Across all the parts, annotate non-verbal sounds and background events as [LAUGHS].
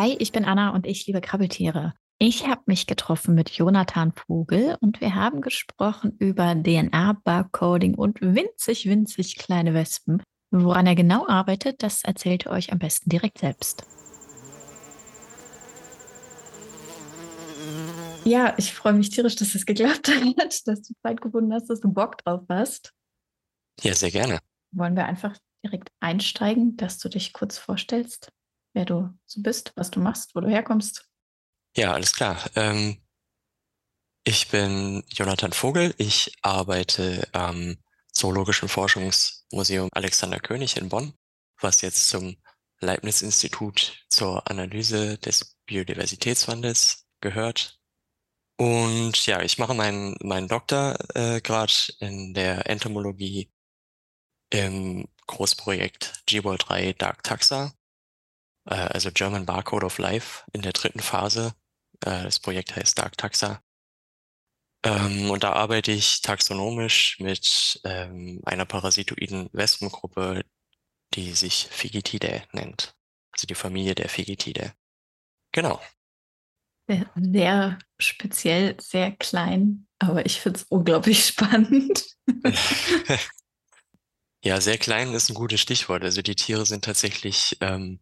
Hi, ich bin Anna und ich liebe Krabbeltiere. Ich habe mich getroffen mit Jonathan Vogel und wir haben gesprochen über DNA-Barcoding und winzig, winzig kleine Wespen. Woran er genau arbeitet, das erzählt er euch am besten direkt selbst. Ja, ich freue mich tierisch, dass es geklappt hat, [LAUGHS] dass du Zeit gefunden hast, dass du Bock drauf hast. Ja, sehr gerne. Wollen wir einfach direkt einsteigen, dass du dich kurz vorstellst, wer du so bist, was du machst, wo du herkommst? Ja, alles klar. Ähm, ich bin Jonathan Vogel. Ich arbeite am Zoologischen Forschungsmuseum Alexander König in Bonn, was jetzt zum Leibniz-Institut zur Analyse des Biodiversitätswandels gehört. Und ja, ich mache meinen meinen Doktor äh, in der Entomologie im Großprojekt GWOL 3 Dark Taxa, äh, also German Barcode of Life in der dritten Phase. Äh, das Projekt heißt Dark Taxa. Ähm, und da arbeite ich taxonomisch mit ähm, einer parasitoiden Wespengruppe, die sich Figitidae nennt. Also die Familie der Figitidae. Genau. Sehr speziell, sehr klein, aber ich finde es unglaublich [LAUGHS] spannend. [LAUGHS] ja, sehr klein ist ein gutes Stichwort. Also die Tiere sind tatsächlich ähm,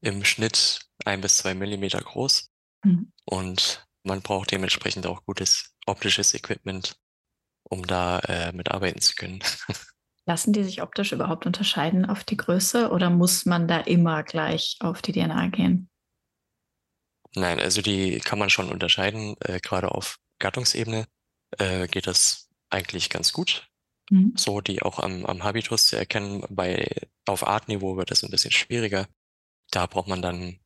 im Schnitt ein bis zwei Millimeter groß mhm. und man braucht dementsprechend auch gutes optisches Equipment, um da äh, mitarbeiten zu können. [LAUGHS] Lassen die sich optisch überhaupt unterscheiden auf die Größe oder muss man da immer gleich auf die DNA gehen? Nein, also die kann man schon unterscheiden. Äh, gerade auf Gattungsebene äh, geht das eigentlich ganz gut. Mhm. So die auch am, am Habitus zu erkennen. Bei auf Artniveau wird das ein bisschen schwieriger. Da braucht man dann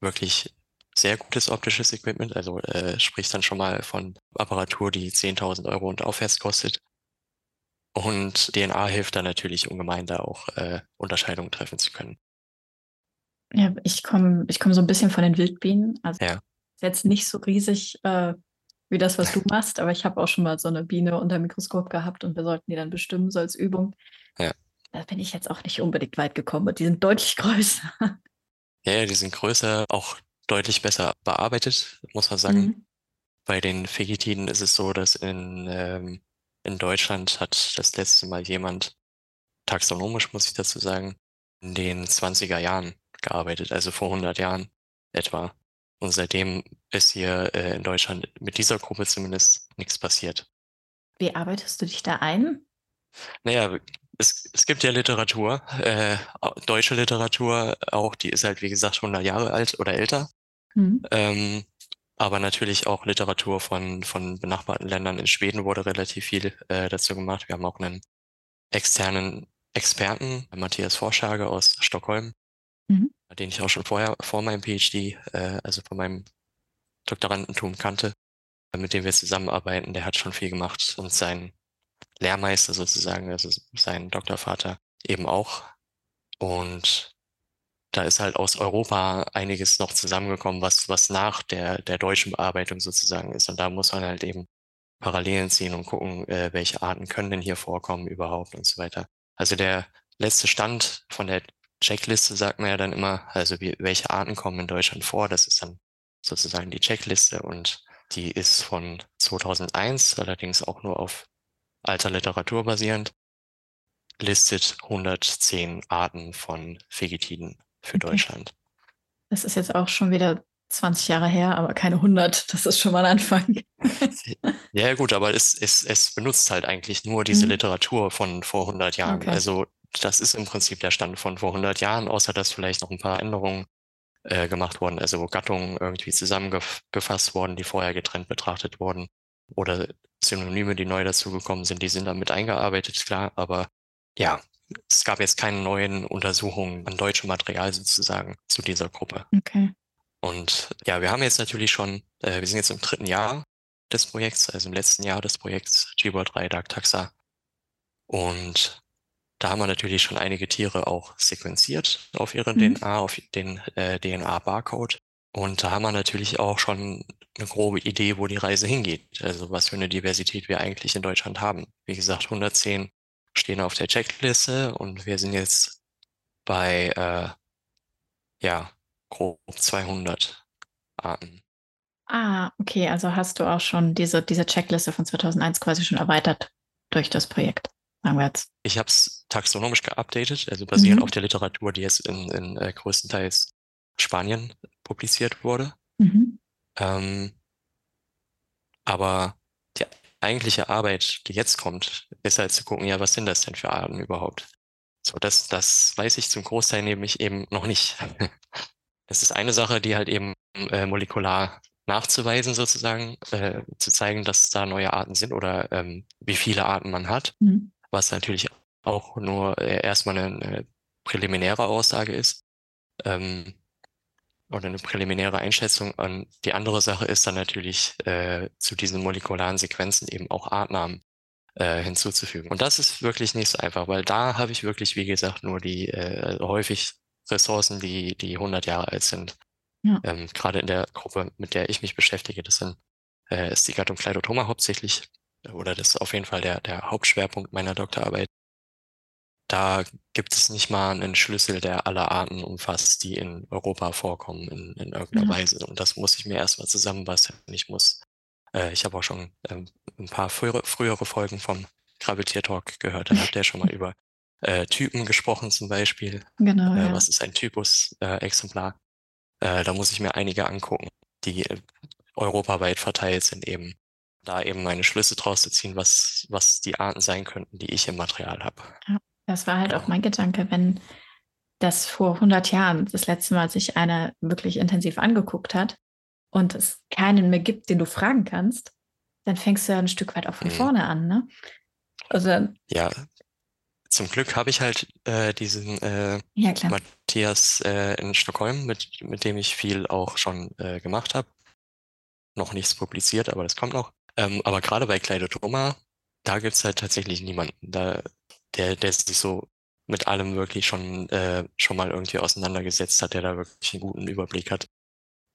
wirklich sehr gutes optisches Equipment. Also äh, spricht dann schon mal von Apparatur, die 10.000 Euro und aufwärts kostet. Und DNA hilft dann natürlich ungemein, da auch äh, Unterscheidungen treffen zu können. Ja, ich komme ich komm so ein bisschen von den Wildbienen. Also ja. ist jetzt nicht so riesig äh, wie das, was du [LAUGHS] machst, aber ich habe auch schon mal so eine Biene unter dem Mikroskop gehabt und wir sollten die dann bestimmen, so als Übung. Ja. Da bin ich jetzt auch nicht unbedingt weit gekommen und die sind deutlich [LAUGHS] größer. Ja, die sind größer, auch deutlich besser bearbeitet, muss man sagen. Mhm. Bei den Fegitiden ist es so, dass in, ähm, in Deutschland hat das letzte Mal jemand, taxonomisch muss ich dazu sagen, in den 20er Jahren gearbeitet, also vor 100 Jahren etwa. Und seitdem ist hier äh, in Deutschland mit dieser Gruppe zumindest nichts passiert. Wie arbeitest du dich da ein? Naja, es, es gibt ja Literatur, äh, deutsche Literatur auch, die ist halt wie gesagt 100 Jahre alt oder älter. Mhm. Ähm, aber natürlich auch Literatur von, von benachbarten Ländern. In Schweden wurde relativ viel äh, dazu gemacht. Wir haben auch einen externen Experten, Matthias Vorschage aus Stockholm, mhm. den ich auch schon vorher, vor meinem PhD, äh, also vor meinem Doktorandentum kannte, mit dem wir zusammenarbeiten. Der hat schon viel gemacht und sein Lehrmeister sozusagen, also sein Doktorvater eben auch. Und da ist halt aus Europa einiges noch zusammengekommen, was, was nach der, der deutschen Bearbeitung sozusagen ist. Und da muss man halt eben Parallelen ziehen und gucken, äh, welche Arten können denn hier vorkommen überhaupt und so weiter. Also der letzte Stand von der Checkliste sagt man ja dann immer, also wie, welche Arten kommen in Deutschland vor. Das ist dann sozusagen die Checkliste und die ist von 2001, allerdings auch nur auf alter Literatur basierend, listet 110 Arten von Vegetiden für okay. Deutschland. Das ist jetzt auch schon wieder 20 Jahre her, aber keine 100. Das ist schon mal ein Anfang. ja, gut, aber es, es, es benutzt halt eigentlich nur diese mhm. Literatur von vor 100 Jahren. Okay. Also das ist im Prinzip der Stand von vor 100 Jahren, außer dass vielleicht noch ein paar Änderungen äh, gemacht wurden, also Gattungen irgendwie zusammengefasst wurden, die vorher getrennt betrachtet wurden. Oder Synonyme, die neu dazugekommen sind, die sind damit eingearbeitet, klar, aber ja, es gab jetzt keine neuen Untersuchungen an deutschem Material sozusagen zu dieser Gruppe. Okay. Und ja, wir haben jetzt natürlich schon, äh, wir sind jetzt im dritten Jahr des Projekts, also im letzten Jahr des Projekts GBOR 3 Dark Taxa. Und da haben wir natürlich schon einige Tiere auch sequenziert auf ihre mhm. DNA, auf den äh, DNA-Barcode. Und da haben wir natürlich auch schon eine grobe Idee, wo die Reise hingeht. Also was für eine Diversität wir eigentlich in Deutschland haben. Wie gesagt, 110 stehen auf der Checkliste und wir sind jetzt bei äh, ja grob 200 Arten. Ah, okay, also hast du auch schon diese, diese Checkliste von 2001 quasi schon erweitert durch das Projekt, sagen wir jetzt. Ich habe es taxonomisch geupdatet, also basierend mhm. auf der Literatur, die jetzt in, in äh, größtenteils Spanien publiziert wurde. Mhm. Ähm, aber die eigentliche Arbeit, die jetzt kommt, ist halt zu gucken, ja, was sind das denn für Arten überhaupt? So, das, das weiß ich zum Großteil nämlich eben noch nicht. [LAUGHS] Das ist eine Sache, die halt eben äh, molekular nachzuweisen sozusagen, äh, zu zeigen, dass da neue Arten sind oder ähm, wie viele Arten man hat, mhm. was natürlich auch nur äh, erstmal eine, eine, präliminäre Aussage ist ähm, oder eine präliminäre Einschätzung. Und die andere Sache ist dann natürlich äh, zu diesen molekularen Sequenzen eben auch Artnamen äh, hinzuzufügen. Und das ist wirklich nicht so einfach, weil da habe ich wirklich, wie gesagt, nur die äh, häufig Ressourcen, die, die 100 Jahre alt sind. Ja. Ähm, Gerade in der Gruppe, mit der ich mich beschäftige, das sind, äh, ist die Gattung Kleidotoma hauptsächlich, oder das ist auf jeden Fall der, der Hauptschwerpunkt meiner Doktorarbeit. Da gibt es nicht mal einen Schlüssel, der alle Arten umfasst, die in Europa vorkommen in, in irgendeiner ja. Weise. Und das muss ich mir erstmal zusammenbasteln. Ich muss, äh, ich habe auch schon ähm, ein paar frühere, frühere Folgen vom Gravitier-Talk gehört. Da habt ihr schon mal [LAUGHS] über äh, Typen gesprochen zum Beispiel. Genau. Äh, ja. Was ist ein Typus-Exemplar? Äh, da muss ich mir einige angucken, die äh, europaweit verteilt sind eben. Da eben meine Schlüsse draus zu ziehen, was, was die Arten sein könnten, die ich im Material habe. Ja, das war halt auch mein Gedanke, wenn das vor 100 Jahren das letzte Mal sich einer wirklich intensiv angeguckt hat und es keinen mehr gibt, den du fragen kannst, dann fängst du ja ein Stück weit auch von mhm. vorne an, ne? Also, ja, zum Glück habe ich halt äh, diesen äh, ja, Matthias äh, in Stockholm, mit, mit dem ich viel auch schon äh, gemacht habe. Noch nichts publiziert, aber das kommt noch. Ähm, aber gerade bei Kleidotoma, da gibt es halt tatsächlich niemanden, da, der, der sich so mit allem wirklich schon, äh, schon mal irgendwie auseinandergesetzt hat, der da wirklich einen guten Überblick hat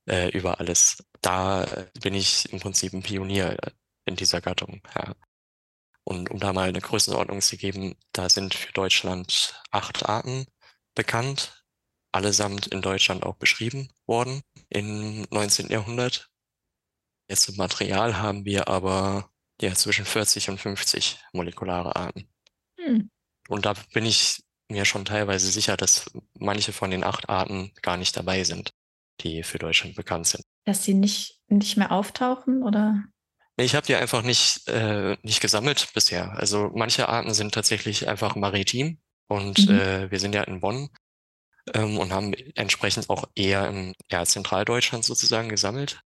äh, über alles. Da bin ich im Prinzip ein Pionier in dieser Gattung. Ja. Und um da mal eine Größenordnung zu geben, da sind für Deutschland acht Arten bekannt, allesamt in Deutschland auch beschrieben worden im 19. Jahrhundert. Jetzt im Material haben wir aber ja zwischen 40 und 50 molekulare Arten. Hm. Und da bin ich mir schon teilweise sicher, dass manche von den acht Arten gar nicht dabei sind, die für Deutschland bekannt sind. Dass sie nicht, nicht mehr auftauchen, oder? Ich habe die einfach nicht, äh, nicht gesammelt bisher. Also manche Arten sind tatsächlich einfach maritim und mhm. äh, wir sind ja in Bonn ähm, und haben entsprechend auch eher in ja, Zentraldeutschland sozusagen gesammelt.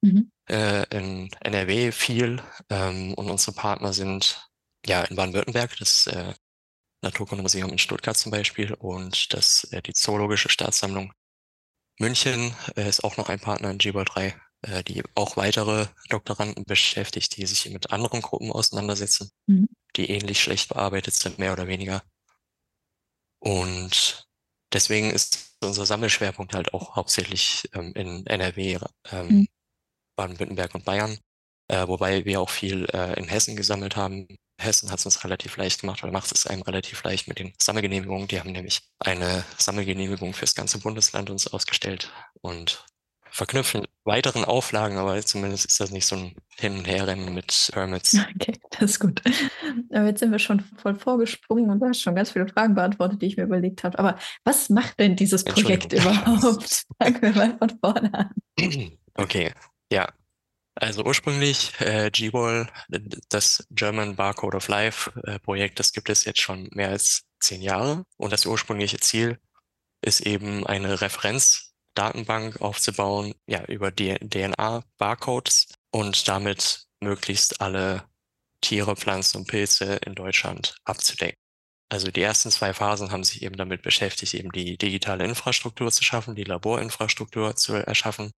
Mhm. Äh, in NRW viel ähm, und unsere Partner sind ja in Baden-Württemberg, das äh, Naturkundemuseum in Stuttgart zum Beispiel und das, äh, die Zoologische Staatssammlung München äh, ist auch noch ein Partner in GBOL 3 äh, die auch weitere Doktoranden beschäftigt, die sich mit anderen Gruppen auseinandersetzen, mhm. die ähnlich schlecht bearbeitet sind, mehr oder weniger. Und deswegen ist unser Sammelschwerpunkt halt auch hauptsächlich ähm, in NRW, ähm, mhm. Baden-Württemberg und Bayern, äh, wobei wir auch viel äh, in Hessen gesammelt haben. Hessen hat es uns relativ leicht gemacht oder macht es einem relativ leicht mit den Sammelgenehmigungen. Die haben nämlich eine Sammelgenehmigung fürs ganze Bundesland uns ausgestellt und verknüpfen weiteren Auflagen, aber zumindest ist das nicht so ein Hin- und Herrennen mit Permits. [LAUGHS] Okay, das ist gut. Aber jetzt sind wir schon voll vorgesprungen und du hast schon ganz viele Fragen beantwortet, die ich mir überlegt habe. Aber was macht denn dieses Projekt überhaupt? [LAUGHS] Fangen wir mal von vorne an. Okay, ja. Also ursprünglich äh, GWAL, das German Barcode of Life äh, Projekt, das gibt es jetzt schon mehr als zehn Jahre. Und das ursprüngliche Ziel ist eben eine Referenz Datenbank aufzubauen, ja, über DNA-Barcodes und damit möglichst alle Tiere, Pflanzen und Pilze in Deutschland abzudecken. Also die ersten zwei Phasen haben sich eben damit beschäftigt, eben die digitale Infrastruktur zu schaffen, die Laborinfrastruktur zu erschaffen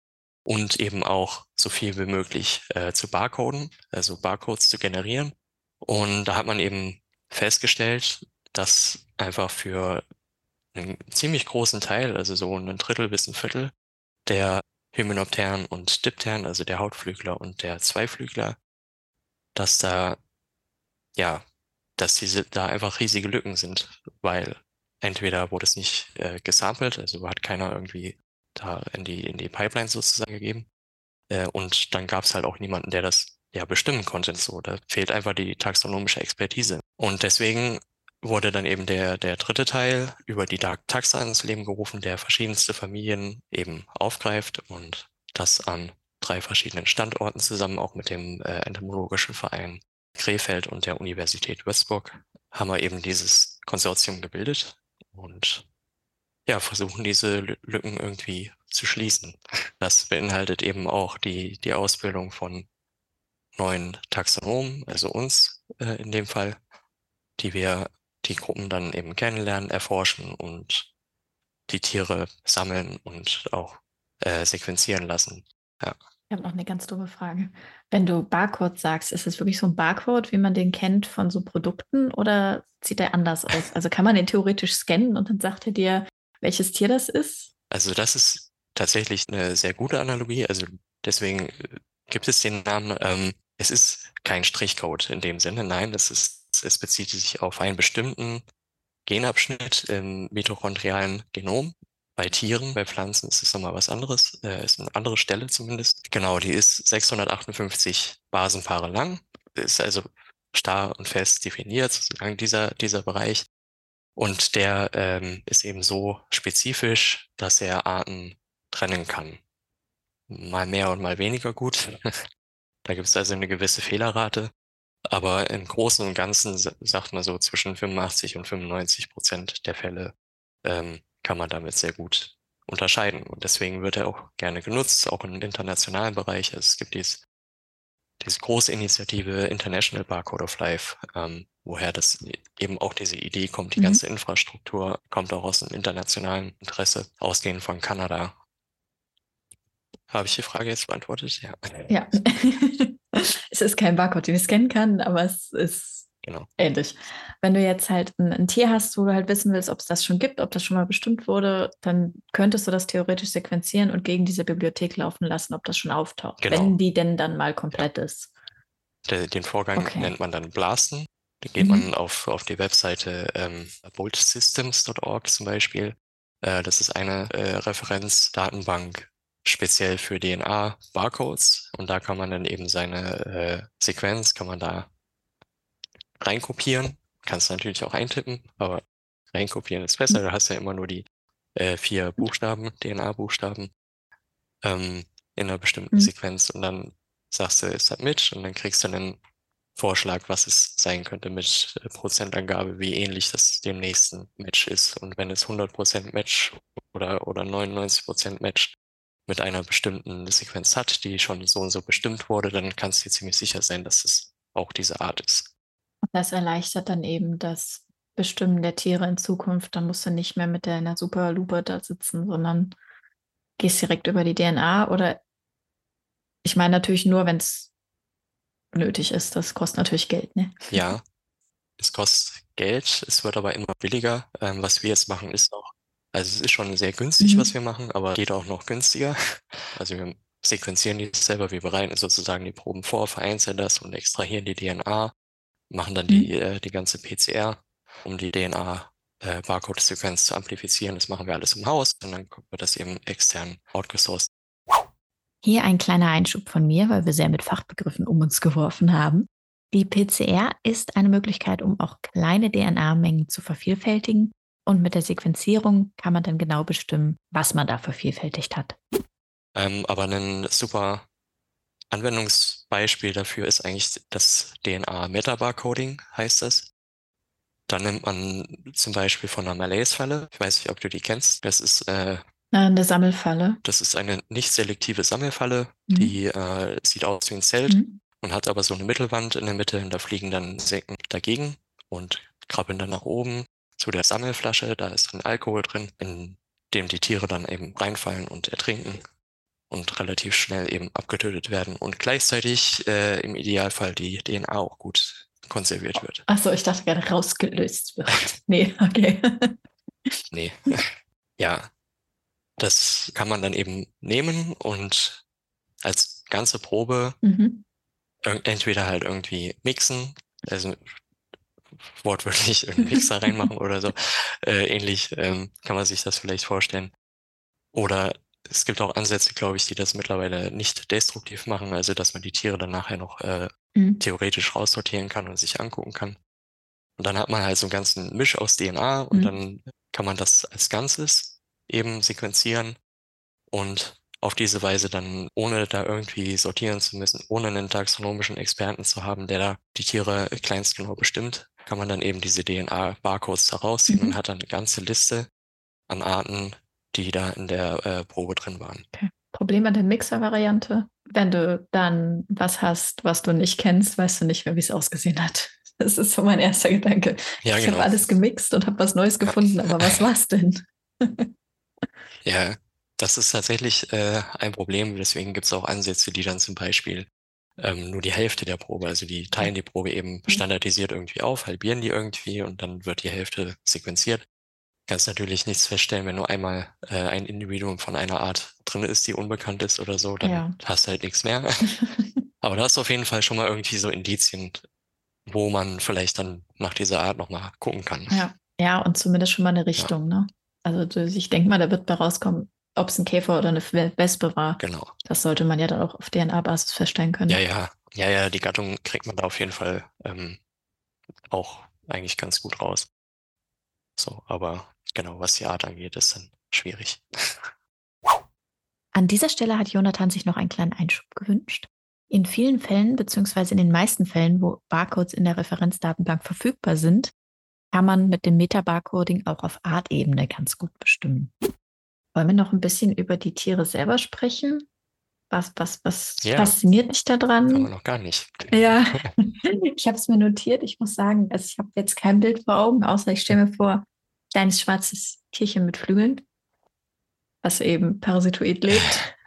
und eben auch so viel wie möglich äh, zu barcoden, also Barcodes zu generieren. Und da hat man eben festgestellt, dass einfach für einen ziemlich großen Teil, also so ein Drittel bis ein Viertel der Hymenopteren und Dipteren, also der Hautflügler und der Zweiflügler, dass da, ja, dass diese da einfach riesige Lücken sind, weil entweder wurde es nicht äh, gesampelt, also hat keiner irgendwie da in die, in die Pipeline sozusagen gegeben. Äh, und dann gab es halt auch niemanden, der das ja bestimmen konnte. So, da fehlt einfach die taxonomische Expertise. Und deswegen wurde dann eben der, der dritte Teil über die Dark Taxa ins Leben gerufen, der verschiedenste Familien eben aufgreift und das an drei verschiedenen Standorten zusammen, auch mit dem äh, Entomologischen Verein Krefeld und der Universität Würzburg, haben wir eben dieses Konsortium gebildet und ja, versuchen diese Lücken irgendwie zu schließen. Das beinhaltet eben auch die, die Ausbildung von neuen Taxonomen, also uns äh, in dem Fall, die wir die Gruppen dann eben kennenlernen, erforschen und die Tiere sammeln und auch äh, sequenzieren lassen. Ja. Ich habe noch eine ganz dumme Frage. Wenn du Barcode sagst, ist es wirklich so ein Barcode, wie man den kennt von so Produkten oder sieht der anders aus? Also kann man den theoretisch scannen und dann sagt er dir, welches Tier das ist? Also das ist tatsächlich eine sehr gute Analogie. Also deswegen äh, gibt es den Namen. Ähm, es ist kein Strichcode in dem Sinne. Nein, es ist, es bezieht sich auf einen bestimmten Genabschnitt im mitochondrialen Genom. Bei Tieren, bei Pflanzen ist es nochmal was anderes, äh, ist eine andere Stelle zumindest. Genau, die ist 658 Basenpaare lang, ist also starr und fest definiert, sozusagen dieser, dieser Bereich. Und der ähm, ist eben so spezifisch, dass er Arten trennen kann. Mal mehr und mal weniger gut. [LAUGHS] da gibt es also eine gewisse Fehlerrate. Aber im Großen und Ganzen sagt man so zwischen 85 und 95 Prozent der Fälle ähm, kann man damit sehr gut unterscheiden. Und deswegen wird er auch gerne genutzt, auch im internationalen Bereich. Also es gibt dies, diese große Initiative International Barcode of Life, ähm, woher das eben auch diese Idee kommt. Die mhm. ganze Infrastruktur kommt auch aus dem internationalen Interesse, ausgehend von Kanada. Habe ich die Frage jetzt beantwortet? Ja. Ja. [LAUGHS] es ist kein Barcode, den ich scannen kann, aber es ist Genau. Ähnlich. Wenn du jetzt halt ein, ein, Tier hast, wo du halt wissen willst, ob es das schon gibt, ob das schon mal bestimmt wurde, dann könntest du das theoretisch sequenzieren und gegen diese Bibliothek laufen lassen, ob das schon auftaucht, genau. wenn die denn dann mal komplett ja. ist. Den Vorgang okay. nennt man dann Blasten. Da geht mhm. man auf, auf die Webseite ähm, boltsystems.org zum Beispiel. Äh, das ist eine äh, Referenzdatenbank speziell für DNA-Barcodes und da kann man dann eben seine äh, Sequenz, kann man da reinkopieren. Kannst du natürlich auch eintippen, aber reinkopieren ist besser. Du hast ja immer nur die äh, vier Buchstaben, DNA-Buchstaben ähm, in einer bestimmten mhm. Sequenz und dann sagst du Submit und dann kriegst du einen Vorschlag, was es sein könnte mit äh, Prozentangabe, wie ähnlich das dem nächsten Match ist. Und wenn es 100% Match oder, oder 99% Match mit einer bestimmten Sequenz hat, die schon so und so bestimmt wurde, dann kannst du dir ziemlich sicher sein, dass es auch diese Art ist. Das erleichtert dann eben das Bestimmen der Tiere in Zukunft. Dann musst du nicht mehr mit deiner Superlupe da sitzen, sondern gehst direkt über die DNA oder ich meine natürlich nur, wenn es nötig ist. Das kostet natürlich Geld, ne? Ja, es kostet Geld, es wird aber immer billiger. Ähm, was wir jetzt machen, ist auch, also es ist schon sehr günstig, mhm. was wir machen, aber geht auch noch günstiger. [LAUGHS] Also wir sequenzieren die selber, wir bereiten sozusagen die Proben vor, vereinzeln das und extrahieren die DNA machen dann die, mhm. äh, die ganze PCR, um die DNA-Barcode-Sequenz äh, zu amplifizieren. Das machen wir alles im Haus und dann wird das eben extern outgesourced. Hier ein kleiner Einschub von mir, weil wir sehr mit Fachbegriffen um uns geworfen haben. Die PCR ist eine Möglichkeit, um auch kleine DNA-Mengen zu vervielfältigen. Und mit der Sequenzierung kann man dann genau bestimmen, was man da vervielfältigt hat. Ähm, aber ein super Anwendungsbeispiel dafür ist eigentlich das DNA-Metabarcoding, heißt es. Da nimmt man zum Beispiel von einer Malaise-Falle, ich weiß nicht, ob du die kennst, das ist äh, eine Sammelfalle. Das ist eine nicht selektive Sammelfalle, mhm. die äh, sieht aus wie ein Zelt mhm. und hat aber so eine Mittelwand in der Mitte und da fliegen dann Insekten dagegen und krabbeln dann nach oben zu der Sammelflasche, da ist dann Alkohol drin, in dem die Tiere dann eben reinfallen und ertrinken und relativ schnell eben abgetötet werden und gleichzeitig äh, im Idealfall die DNA auch gut konserviert wird. Achso, ich dachte gerade rausgelöst wird. [LAUGHS] nee, okay. nee. Ja, das kann man dann eben nehmen und als ganze Probe mhm. entweder halt irgendwie mixen, also wortwörtlich einen Mixer reinmachen oder so. [LAUGHS] Äh, ähnlich ähm, kann man sich das vielleicht vorstellen. Oder es gibt auch Ansätze, glaube ich, die das mittlerweile nicht destruktiv machen, also dass man die Tiere dann nachher noch äh, mhm. theoretisch raussortieren kann und sich angucken kann. Und dann hat man halt so einen ganzen Misch aus DNA und mhm. dann kann man das als Ganzes eben sequenzieren und auf diese Weise dann, ohne da irgendwie sortieren zu müssen, ohne einen taxonomischen Experten zu haben, der da die Tiere kleinstgenau bestimmt, kann man dann eben diese DNA-Barcodes da rausziehen mhm. und hat dann eine ganze Liste an Arten, die da in der äh, Probe drin waren. Okay. Problem an der Mixer-Variante, wenn du dann was hast, was du nicht kennst, weißt du nicht mehr, wie es ausgesehen hat. [LAUGHS] Das ist so mein erster Gedanke. Ja, ich genau. habe alles gemixt und habe was Neues gefunden, aber was war's denn? [LAUGHS] ja, das ist tatsächlich äh, ein Problem. Deswegen gibt es auch Ansätze, die dann zum Beispiel ähm, nur die Hälfte der Probe, also die teilen die Probe eben mhm. standardisiert irgendwie auf, halbieren die irgendwie und dann wird die Hälfte sequenziert. Kannst natürlich nichts feststellen, wenn nur einmal äh, ein Individuum von einer Art drin ist, die unbekannt ist oder so, dann ja. hast du halt nichts mehr. [LAUGHS] Aber da hast du auf jeden Fall schon mal irgendwie so Indizien, wo man vielleicht dann nach dieser Art nochmal gucken kann. Ja. ja, und zumindest schon mal eine Richtung, ja. ne? Also ich denke mal, da wird bei rauskommen, ob es ein Käfer oder eine Wespe war. Genau. Das sollte man ja dann auch auf DNA-Basis feststellen können. Ja, ja. Ja, ja, die Gattung kriegt man da auf jeden Fall ähm, auch eigentlich ganz gut raus. So, aber genau, was die Art angeht, ist dann schwierig. An dieser Stelle hat Jonathan sich noch einen kleinen Einschub gewünscht. In vielen Fällen, beziehungsweise in den meisten Fällen, wo Barcodes in der Referenzdatenbank verfügbar sind, kann man mit dem Meta-Barcoding auch auf Artebene ganz gut bestimmen. Wollen wir noch ein bisschen über die Tiere selber sprechen? Was, was, was ja. fasziniert mich daran? Aber noch gar nicht. Ja, [LAUGHS] ich habe es mir notiert. Ich muss sagen, also ich habe jetzt kein Bild vor Augen, außer ich stelle mir vor, kleines schwarzes Tierchen mit Flügeln, was eben parasitoid lebt. [LAUGHS]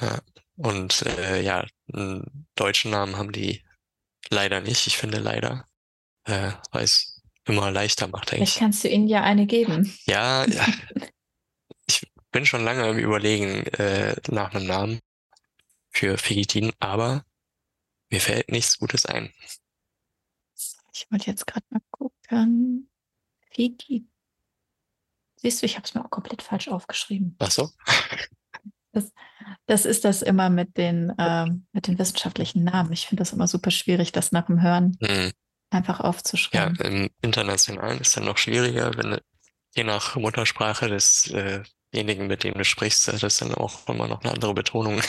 Ja, und äh, ja, einen deutschen Namen haben die leider nicht. Ich finde leider, äh, weil es immer leichter macht. Eigentlich. Vielleicht kannst du ihnen ja eine geben. Ja, [LAUGHS] ja. ich bin schon lange im Überlegen äh, nach einem Namen für Figitin, aber mir fällt nichts Gutes ein. Ich wollte jetzt gerade mal gucken. Figitin. Siehst du, ich habe es mir auch komplett falsch aufgeschrieben. Ach so. Das, das ist das immer mit den, ähm, mit den wissenschaftlichen Namen. Ich finde das immer super schwierig, das nach dem Hören hm. einfach aufzuschreiben. Ja, im Internationalen ist dann noch schwieriger, wenn je nach Muttersprache desjenigen, mit dem du sprichst, das dann auch immer noch eine andere Betonung.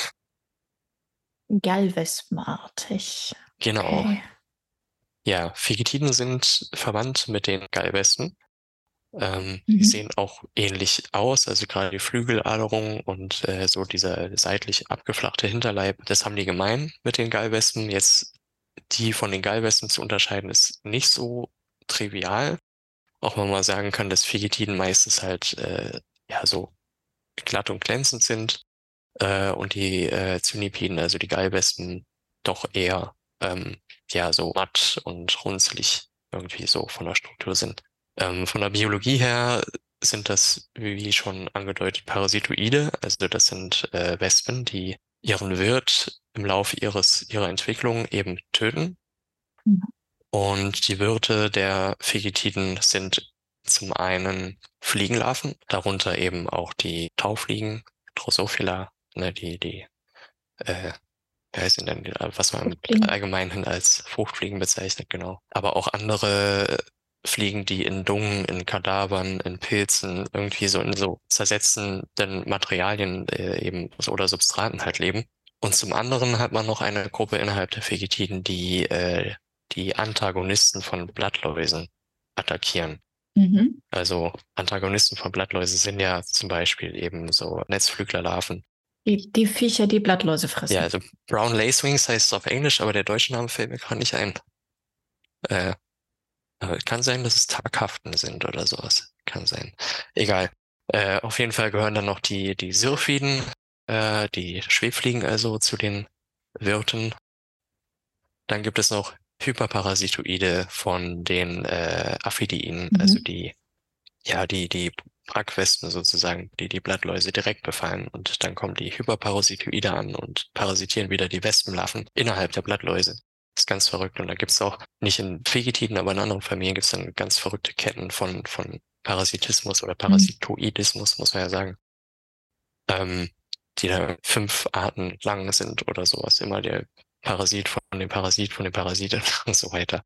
Gallwespenartig. Genau. Okay. Ja, Figitiden sind verwandt mit den Gallwespen. Ähm, mhm. Die sehen auch ähnlich aus, also gerade die Flügeladerung und äh, so dieser seitlich abgeflachte Hinterleib, das haben die gemein mit den Gallwespen. Jetzt die von den Gallwespen zu unterscheiden, ist nicht so trivial. Auch wenn man mal sagen kann, dass Figitiden meistens halt äh, ja so glatt und glänzend sind äh, und die äh, Zynipiden, also die Gallwespen, doch eher ähm, ja so matt und runzlig irgendwie so von der Struktur sind. Ähm, von der Biologie her sind das, wie schon angedeutet, Parasitoide. Also das sind äh, Wespen, die ihren Wirt im Laufe ihres, ihrer Entwicklung eben töten. Mhm. Und die Wirte der Fegitiden sind zum einen Fliegenlarven, darunter eben auch die Taufliegen, Drosophila, ne, die, die, äh, wie heißen denn, was man allgemein als Fruchtfliegen bezeichnet, genau. Aber auch andere Fliegen, die in Dungen, in Kadavern, in Pilzen, irgendwie so in so zersetzenden Materialien äh, eben oder Substraten halt leben. Und zum anderen hat man noch eine Gruppe innerhalb der Vegetiden, die äh, die Antagonisten von Blattläusen attackieren. Mhm. Also Antagonisten von Blattläusen sind ja zum Beispiel eben so Netzflüglerlarven. Die, die Viecher, die Blattläuse fressen. Ja, also Brown Lacewings heißt es auf Englisch, aber der deutsche Name fällt mir gerade nicht ein. Äh, äh, kann sein, dass es Taghaften sind oder sowas. Kann sein. Egal. Äh, auf jeden Fall gehören dann noch die, die Syrphiden, äh, die Schwebfliegen also zu den Wirten. Dann gibt es noch Hyperparasitoide von den äh, Aphidiiden, mhm. also die, ja, die, die Brackwespen sozusagen, die die Blattläuse direkt befallen. Und dann kommen die Hyperparasitoide an und parasitieren wieder die Wespenlarven innerhalb der Blattläuse. Das ist ganz verrückt. Und da gibt es auch, nicht in Vegetiden, aber in anderen Familien gibt es dann ganz verrückte Ketten von, von Parasitismus oder mhm. Parasitoidismus, muss man ja sagen. ähm, die da fünf Arten lang sind oder sowas. Immer der Parasit von dem Parasit von dem Parasit [LAUGHS] und so weiter.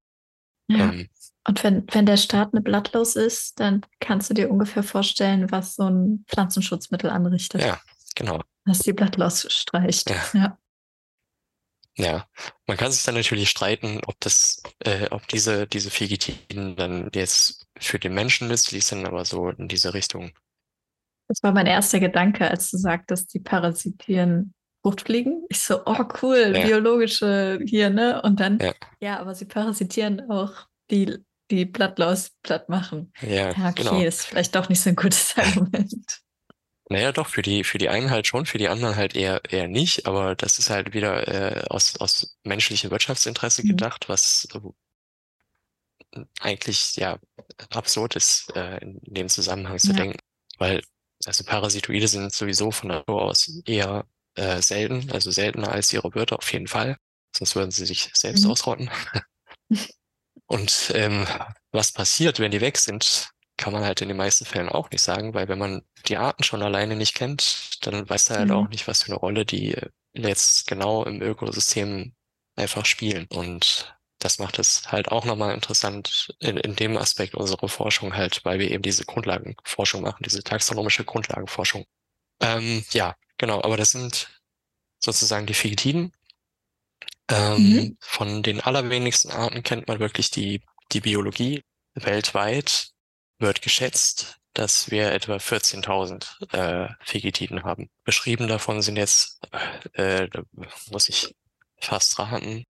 Ja. Ähm, und wenn, wenn der Staat eine blattlos ist, dann kannst du dir ungefähr vorstellen, was so ein Pflanzenschutzmittel anrichtet. Ja, genau. Was die blattlos streicht. Ja. ja. Ja, man kann sich dann natürlich streiten, ob das, äh, ob diese, diese Figitiden dann jetzt für den Menschen nützlich sind, aber so in diese Richtung. Das war mein erster Gedanke, als du sagtest, die parasitieren Fruchtfliegen. Ich so, oh cool, ja. biologische hier, ne? Und dann, ja. ja, aber sie parasitieren auch die, die Blattlaus platt machen. Ja, ja okay, genau. ist vielleicht doch nicht so ein gutes [LAUGHS] Argument. Naja, doch, für die, für die einen halt schon, für die anderen halt eher, eher nicht, aber das ist halt wieder äh, aus, aus menschlichem Wirtschaftsinteresse mhm. gedacht, was äh, eigentlich ja absurd ist, äh, in dem Zusammenhang zu ja. denken. Weil, also Parasitoide sind sowieso von Natur aus eher äh, selten, also seltener als ihre Wörter auf jeden Fall. Sonst würden sie sich selbst mhm. ausrotten. [LAUGHS] Und ähm, was passiert, wenn die weg sind, kann man halt in den meisten Fällen auch nicht sagen, weil wenn man die Arten schon alleine nicht kennt, dann weiß er halt mhm. auch nicht, was für eine Rolle die jetzt genau im Ökosystem einfach spielen. Und das macht es halt auch nochmal interessant in, in dem Aspekt unserer Forschung halt, weil wir eben diese Grundlagenforschung machen, diese taxonomische Grundlagenforschung. Ähm, ja, genau, aber das sind sozusagen die Figitiden. Ähm, mhm. Von den allerwenigsten Arten kennt man wirklich die, die Biologie. Weltweit wird geschätzt, dass wir etwa 14.000 äh, Figitiden haben. Beschrieben davon sind jetzt, äh, da muss ich fast raten,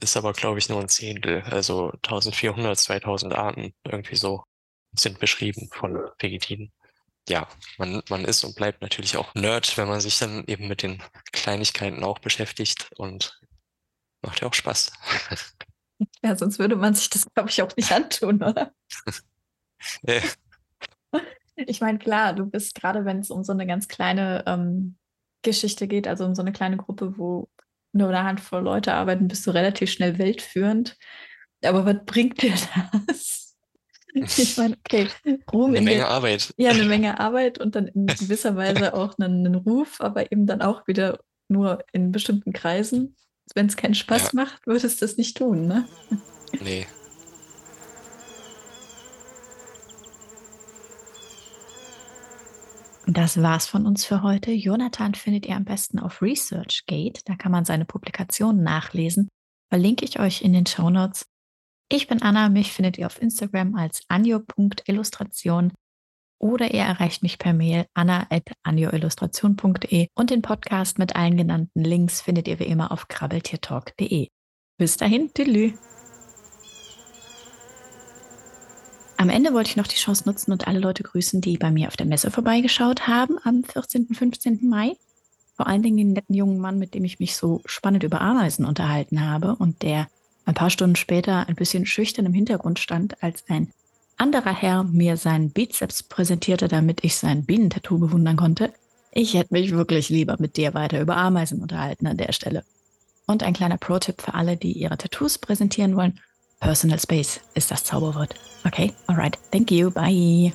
ist aber glaube ich nur ein Zehntel, also 1400, 2000 Arten irgendwie so sind beschrieben von Figitiden. Ja, man, man ist und bleibt natürlich auch Nerd, wenn man sich dann eben mit den Kleinigkeiten auch beschäftigt und macht ja auch Spaß. [LAUGHS] Ja, sonst würde man sich das, glaube ich, auch nicht antun, oder? [LAUGHS] Ich meine, klar, du bist gerade, wenn es um so eine ganz kleine ähm, Geschichte geht, also um so eine kleine Gruppe, wo nur eine Handvoll Leute arbeiten, bist du relativ schnell weltführend. Aber was bringt dir das? Ich meine, okay, Ruhm eine Menge der, Arbeit. Ja, eine Menge Arbeit und dann in gewisser [LAUGHS] Weise auch einen, einen Ruf, aber eben dann auch wieder nur in bestimmten Kreisen. Wenn es keinen Spaß ja. macht, würdest du das nicht tun, ne? Nee, Das war's von uns für heute. Jonathan findet ihr am besten auf ResearchGate. Da kann man seine Publikationen nachlesen. Verlinke ich euch in den Show Notes. Ich bin Anna. Mich findet ihr auf Instagram als anjo.illustration oder ihr erreicht mich per Mail anna.anjoillustration.de und den Podcast mit allen genannten Links findet ihr wie immer auf krabbeltiertalk.de. Bis dahin, tschüss. Am Ende wollte ich noch die Chance nutzen und alle Leute grüßen, die bei mir auf der Messe vorbeigeschaut haben am 14. und 15. Mai. Vor allen Dingen den netten jungen Mann, mit dem ich mich so spannend über Ameisen unterhalten habe und der ein paar Stunden später ein bisschen schüchtern im Hintergrund stand, als ein anderer Herr mir seinen Bizeps präsentierte, damit ich sein Bienentattoo bewundern konnte. Ich hätte mich wirklich lieber mit dir weiter über Ameisen unterhalten an der Stelle. Und ein kleiner Pro-Tipp für alle, die ihre Tattoos präsentieren wollen. Personal Space ist das Zauberwort. Okay, alright. Thank you. Bye.